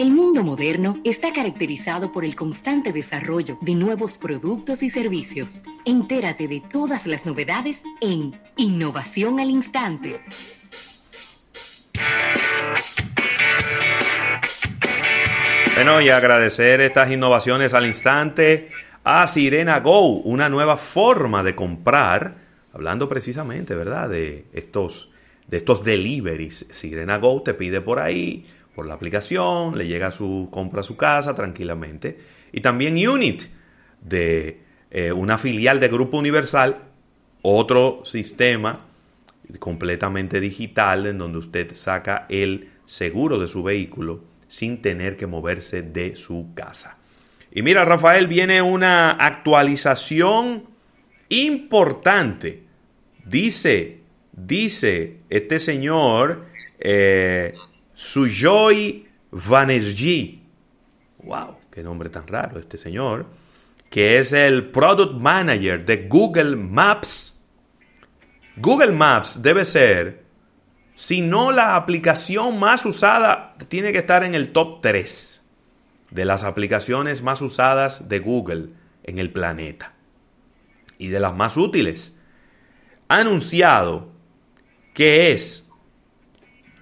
El mundo moderno está caracterizado por el constante desarrollo de nuevos productos y servicios. Entérate de todas las novedades en Innovación al Instante. Bueno, y agradecer estas innovaciones al instante a Sirena Go, una nueva forma de comprar, hablando precisamente, ¿verdad? De estos, de estos deliveries. Sirena Go te pide por ahí por la aplicación, le llega su compra a su casa tranquilamente. Y también Unit, de eh, una filial de Grupo Universal, otro sistema completamente digital en donde usted saca el seguro de su vehículo sin tener que moverse de su casa. Y mira, Rafael, viene una actualización importante. Dice, dice este señor eh, Sujoy Banerjee. Wow, qué nombre tan raro este señor. Que es el Product Manager de Google Maps. Google Maps debe ser, si no la aplicación más usada, tiene que estar en el top 3 de las aplicaciones más usadas de Google en el planeta. Y de las más útiles. Ha anunciado que es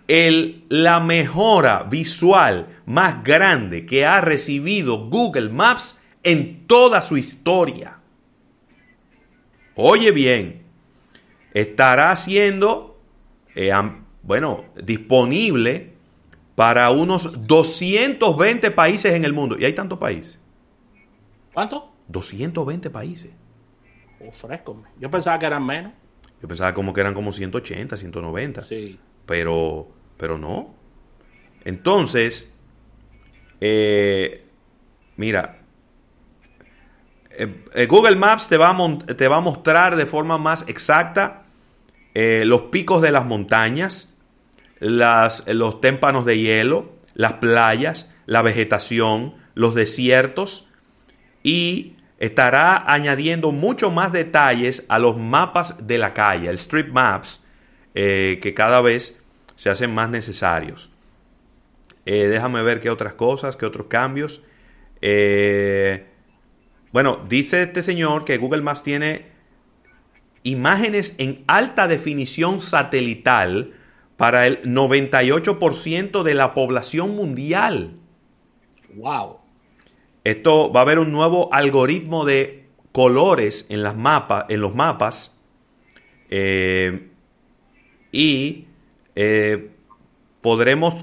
el, la mejora visual más grande que ha recibido Google Maps en toda su historia. Oye bien, estará siendo, eh, bueno, disponible para unos 220 países en el mundo. Y hay tantos países. ¿Cuánto? 220 países. Fresco. Yo pensaba que eran menos. Yo pensaba como que eran como 180, 190. Sí. Pero pero no. Entonces, eh, mira, eh, eh, Google Maps te va, a te va, a mostrar de forma más exacta los picos de las montañas, las, los témpanos de hielo, las playas, la vegetación, los desiertos y estará añadiendo mucho más detalles a los mapas de la calle, el Street Maps, que cada vez se hacen más necesarios. Eh, déjame ver qué otras cosas, qué otros cambios. Eh, bueno, dice este señor que Google Maps tiene imágenes en alta definición satelital para el 98% de la población mundial. ¡Wow! Esto va a haber un nuevo algoritmo de colores en, las mapas, en los mapas. Eh, y eh, podremos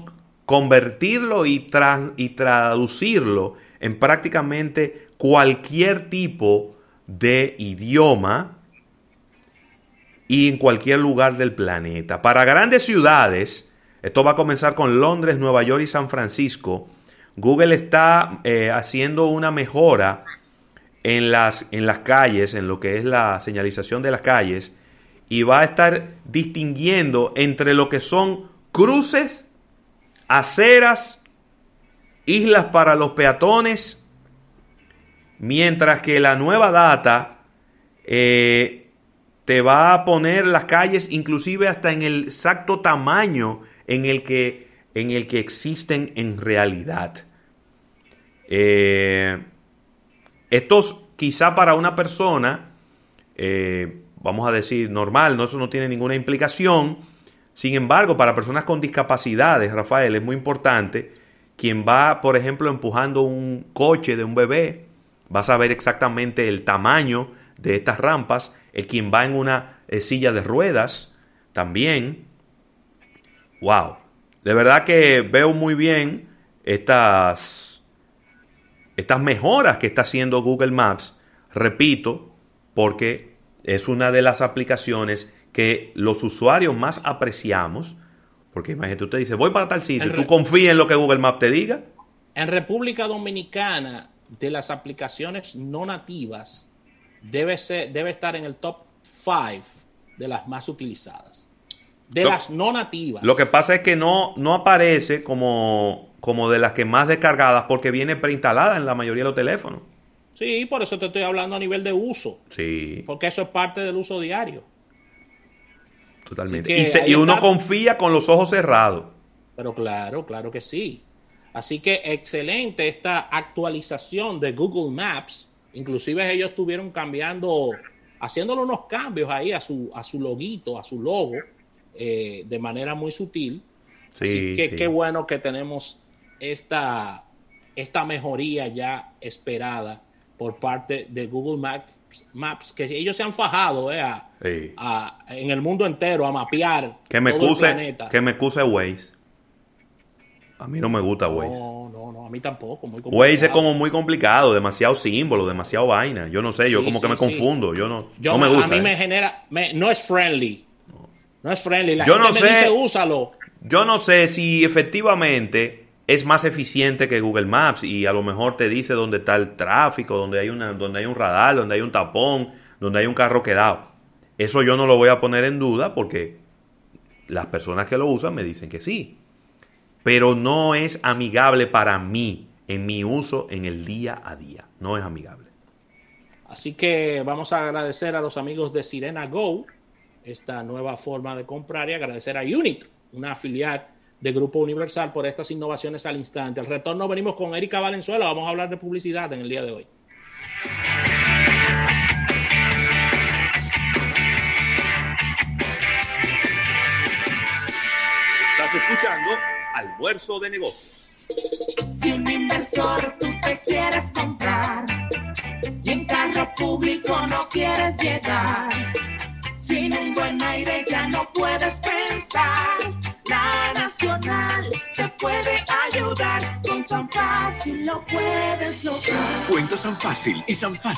convertirlo y, traducirlo en prácticamente cualquier tipo de idioma y en cualquier lugar del planeta. Para grandes ciudades, esto va a comenzar con Londres, Nueva York y San Francisco, Google está eh, haciendo una mejora en las calles, en lo que es la señalización de las calles, y va a estar distinguiendo entre lo que son cruces, aceras, islas para los peatones, mientras que la nueva data eh, te va a poner las calles inclusive hasta en el exacto tamaño en el que, en el que existen en realidad. Eh, estos quizá para una persona eh, vamos a decir, normal, no, eso no tiene ninguna implicación. Sin embargo, para personas con discapacidades, Rafael, es muy importante, quien va, por ejemplo, empujando un coche de un bebé, va a saber exactamente el tamaño de estas rampas, el quien va en una eh, silla de ruedas, también. Wow, de verdad que veo muy bien estas, estas mejoras que está haciendo Google Maps, repito, porque es una de las aplicaciones que los usuarios más apreciamos. Porque imagínate, usted dice, voy para tal sitio, ¿tú confías en lo que Google Maps te diga? En República Dominicana, de las aplicaciones no nativas, debe, ser, debe estar en el top 5 de las más utilizadas. De las no nativas. Lo que pasa es que no, no aparece como, como de las que más descargadas porque viene preinstalada en la mayoría de los teléfonos. Sí, por eso te estoy hablando a nivel de uso. Sí. Porque eso es parte del uso diario. Totalmente. Y, uno confía con los ojos cerrados. Pero claro, claro que sí. Así que excelente esta actualización de Google Maps. Inclusive ellos estuvieron cambiando, haciéndole unos cambios ahí a su, a su loguito, a su logo, eh, de manera muy sutil. Así que qué bueno que tenemos esta, esta mejoría ya esperada por parte de Google Maps, Maps que ellos se han fajado eh, en el mundo entero a mapear que me todo el planeta. Que me excuse Waze. A mí no me gusta Waze. No, no, no, a mí tampoco. Muy Waze es como muy complicado, demasiado símbolo, demasiado vaina. Yo no sé, yo como que me confundo. Yo no, no me gusta. A mí me genera, no es friendly. No es friendly. La yo gente no sé, me dice, úsalo. Yo no sé si efectivamente es más eficiente que Google Maps y a lo mejor te dice dónde está el tráfico, dónde hay, una, donde hay un radar, donde hay un tapón, donde hay un carro quedado. Eso yo no lo voy a poner en duda porque las personas que lo usan me dicen que sí pero no es amigable para mí en mi uso en el día a día. No es amigable. Así que vamos a agradecer a los amigos de Sirena Go esta nueva forma de comprar y agradecer a Unit, una afilial de Grupo Universal, por estas innovaciones al instante. Al retorno venimos con Erika Valenzuela, vamos a hablar de publicidad en el día de hoy. Estás escuchando almuerzo de negocios. Si un inversor tú te quieres comprar y en carro público no quieres llegar, sin un buen aire ya no puedes pensar. Puede ayudar. Con San Fácil lo puedes lograr. Cuenta San Fácil y San Fácil